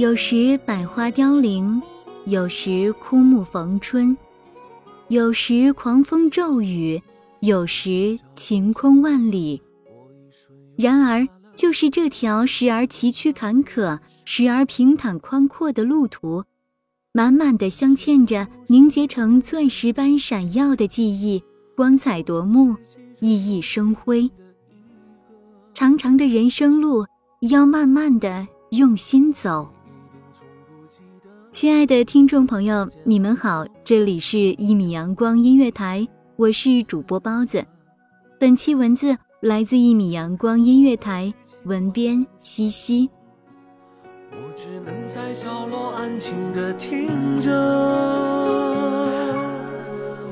有时百花凋零，有时枯木逢春，有时狂风骤雨，有时晴空万里。然而，就是这条时而崎岖坎坷，时而平坦宽阔的路途，满满的镶嵌着凝结成钻石般闪耀的记忆，光彩夺目，熠熠生辉。长长的人生路，要慢慢的用心走。亲爱的听众朋友，你们好，这里是《一米阳光音乐台》，我是主播包子。本期文字来自一米阳光音乐台，文编西西。我只能在角落安静的听着。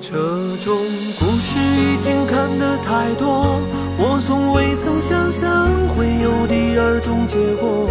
这种故事已经看得太多，我从未曾想象会有第二种结果。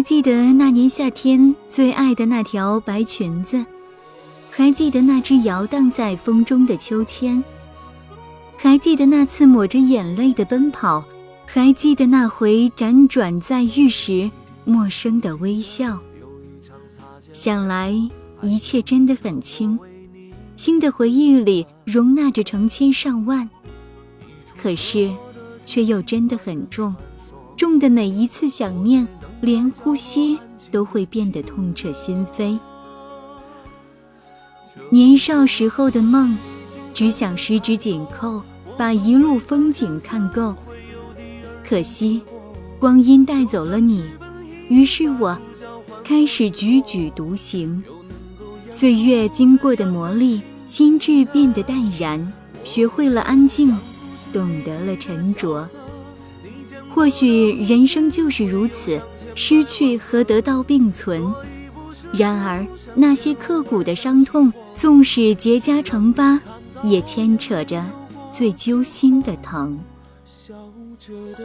还记得那年夏天最爱的那条白裙子，还记得那只摇荡在风中的秋千，还记得那次抹着眼泪的奔跑，还记得那回辗转在遇时陌生的微笑。想来一切真的很轻，轻的回忆里容纳着成千上万，可是却又真的很重，重的每一次想念。连呼吸都会变得痛彻心扉。年少时候的梦，只想十指紧扣，把一路风景看够。可惜，光阴带走了你，于是我开始踽踽独行。岁月经过的磨砺，心智变得淡然，学会了安静，懂得了沉着。或许人生就是如此，失去和得到并存。然而那些刻骨的伤痛，纵使结痂成疤，也牵扯着最揪心的疼。笑着的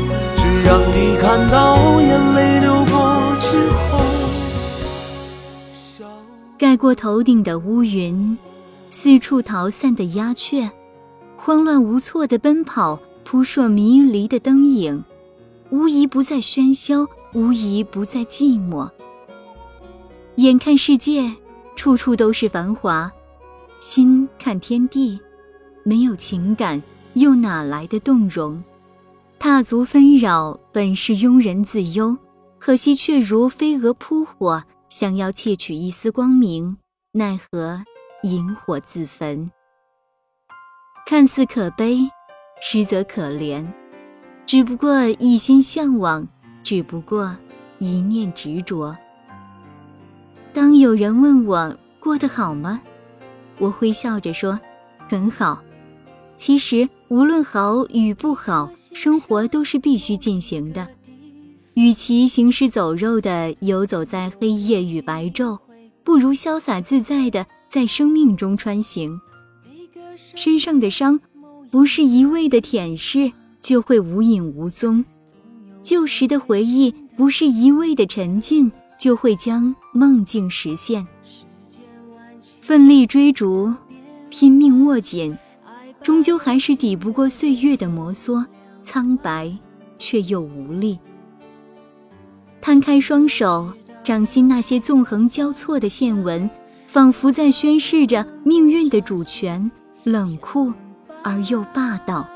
让你看到眼泪流过之后。盖过头顶的乌云，四处逃散的鸦雀，慌乱无措的奔跑，扑朔迷离的灯影，无疑不再喧嚣，无疑不再寂寞。眼看世界，处处都是繁华；心看天地，没有情感，又哪来的动容？踏足纷扰，本是庸人自忧，可惜却如飞蛾扑火。想要窃取一丝光明，奈何引火自焚。看似可悲，实则可怜。只不过一心向往，只不过一念执着。当有人问我过得好吗，我会笑着说：“很好。”其实无论好与不好，生活都是必须进行的。与其行尸走肉的游走在黑夜与白昼，不如潇洒自在的在生命中穿行。身上的伤，不是一味的舔舐就会无影无踪；旧时的回忆，不是一味的沉浸就会将梦境实现。奋力追逐，拼命握紧，终究还是抵不过岁月的摩挲，苍白却又无力。摊开双手，掌心那些纵横交错的线纹，仿佛在宣示着命运的主权，冷酷而又霸道。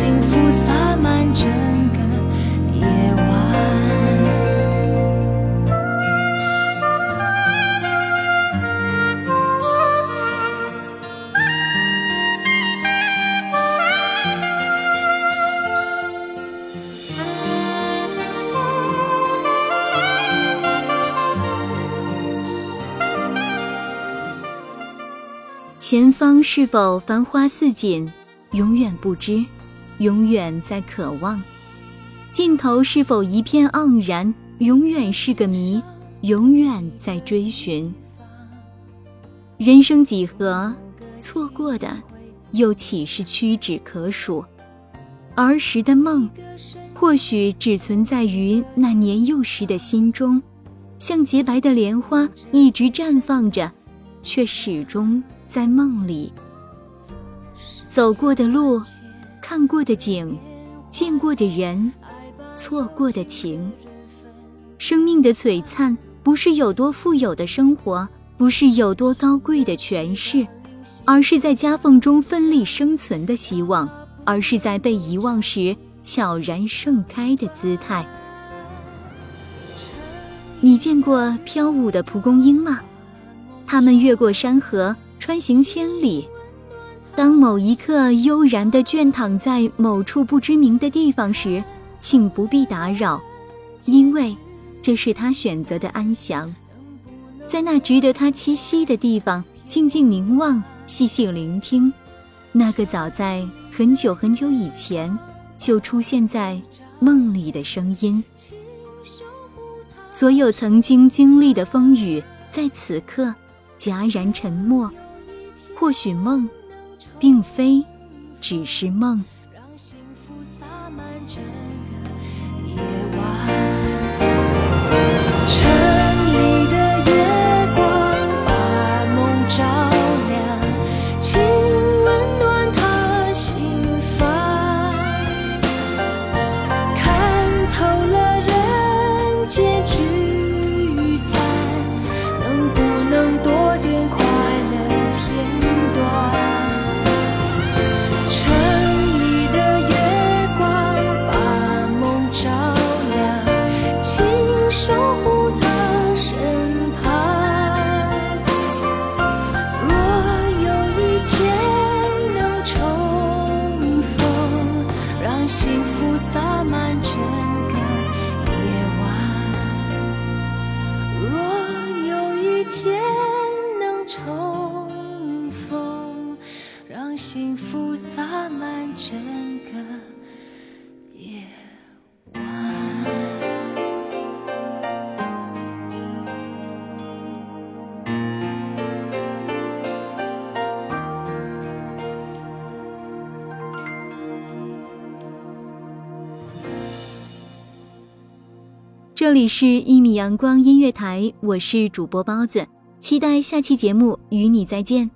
幸福洒满整个夜晚。前方是否繁花似锦，永远不知，永远在渴望；尽头是否一片盎然，永远是个谜，永远在追寻。人生几何，错过的又岂是屈指可数？儿时的梦，或许只存在于那年幼时的心中，像洁白的莲花，一直绽放着，却始终。在梦里，走过的路，看过的景，见过的人，错过的情。生命的璀璨，不是有多富有的生活，不是有多高贵的权势，而是在夹缝中奋力生存的希望，而是在被遗忘时悄然盛开的姿态。你见过飘舞的蒲公英吗？它们越过山河。穿行千里，当某一刻悠然地倦躺在某处不知名的地方时，请不必打扰，因为这是他选择的安详。在那值得他栖息的地方，静静凝望，细细聆听，那个早在很久很久以前就出现在梦里的声音。所有曾经经历的风雨，在此刻戛然沉默。或许梦，并非只是梦。这里是《一米阳光音乐台》，我是主播包子，期待下期节目与你再见。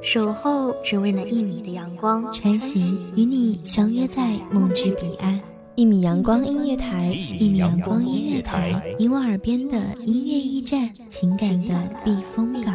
守候只为那一米的阳光，穿行与你相约在梦之彼岸。一米阳光音乐台，一米阳光音乐台，你我耳边的音乐驿站，情感的避风港。